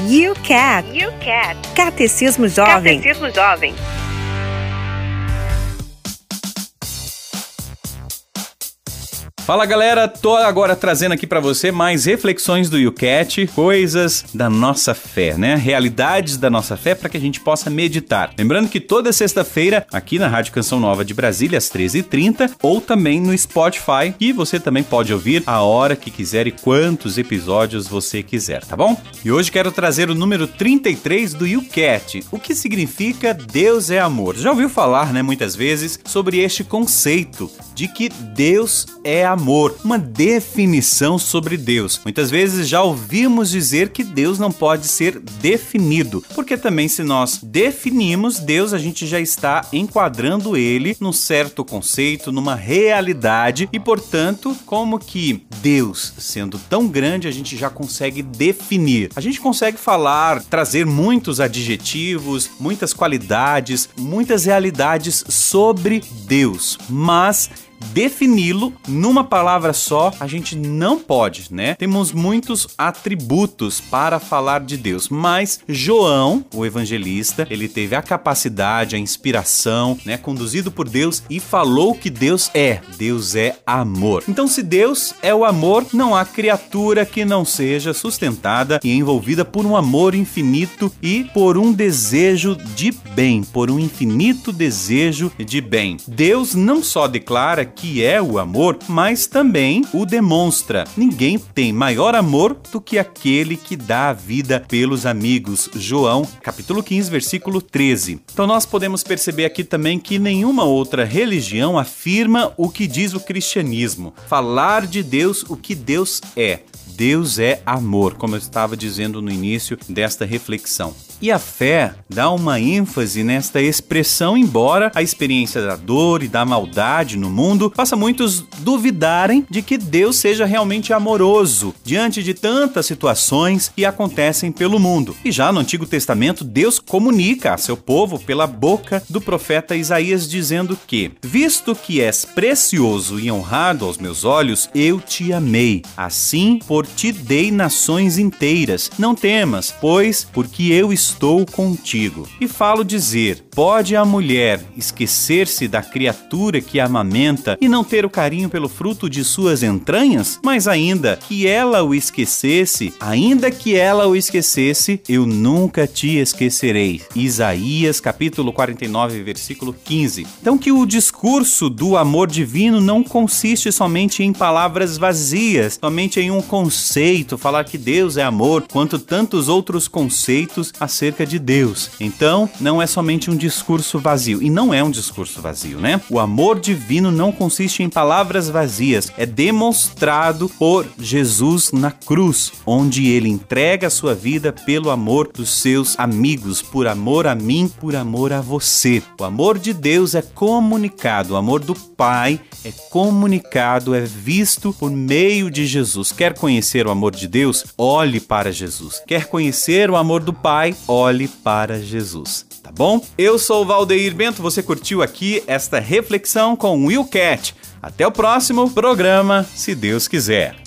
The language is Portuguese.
You Cat. You Cat. Catecismo Jovem. Catecismo Jovem. Fala galera, tô agora trazendo aqui para você mais reflexões do YouCat, coisas da nossa fé, né? Realidades da nossa fé para que a gente possa meditar. Lembrando que toda sexta-feira, aqui na Rádio Canção Nova de Brasília, às 13h30, ou também no Spotify, e você também pode ouvir a hora que quiser e quantos episódios você quiser, tá bom? E hoje quero trazer o número 33 do YouCat, o que significa Deus é amor. Já ouviu falar, né, muitas vezes, sobre este conceito de que Deus é amor amor, uma definição sobre Deus. Muitas vezes já ouvimos dizer que Deus não pode ser definido, porque também se nós definimos Deus, a gente já está enquadrando ele num certo conceito, numa realidade e, portanto, como que Deus, sendo tão grande, a gente já consegue definir. A gente consegue falar, trazer muitos adjetivos, muitas qualidades, muitas realidades sobre Deus, mas defini-lo numa palavra só, a gente não pode, né? Temos muitos atributos para falar de Deus, mas João, o evangelista, ele teve a capacidade, a inspiração, né, conduzido por Deus e falou que Deus é. Deus é amor. Então, se Deus é o amor, não há criatura que não seja sustentada e envolvida por um amor infinito e por um desejo de bem, por um infinito desejo de bem. Deus não só declara que é o amor, mas também o demonstra. Ninguém tem maior amor do que aquele que dá a vida pelos amigos. João, capítulo 15, versículo 13. Então nós podemos perceber aqui também que nenhuma outra religião afirma o que diz o cristianismo. Falar de Deus o que Deus é. Deus é amor, como eu estava dizendo no início desta reflexão. E a fé dá uma ênfase nesta expressão, embora a experiência da dor e da maldade no mundo faça muitos duvidarem de que Deus seja realmente amoroso diante de tantas situações que acontecem pelo mundo. E já no Antigo Testamento, Deus comunica a seu povo pela boca do profeta Isaías dizendo que: Visto que és precioso e honrado aos meus olhos, eu te amei. Assim, por ti dei nações inteiras. Não temas, pois, porque eu estou estou contigo. E falo dizer: pode a mulher esquecer-se da criatura que amamenta e não ter o carinho pelo fruto de suas entranhas? Mas ainda que ela o esquecesse, ainda que ela o esquecesse, eu nunca te esquecerei. Isaías capítulo 49, versículo 15. Então que o discurso do amor divino não consiste somente em palavras vazias, somente em um conceito, falar que Deus é amor, quanto tantos outros conceitos a acerca de Deus. Então, não é somente um discurso vazio. E não é um discurso vazio, né? O amor divino não consiste em palavras vazias, é demonstrado por Jesus na cruz, onde ele entrega a sua vida pelo amor dos seus amigos, por amor a mim, por amor a você. O amor de Deus é comunicado, o amor do Pai é comunicado, é visto por meio de Jesus. Quer conhecer o amor de Deus? Olhe para Jesus. Quer conhecer o amor do Pai? Olhe para Jesus, tá bom? Eu sou o Valdeir Bento, você curtiu aqui esta reflexão com Will Cat. Até o próximo programa, se Deus quiser.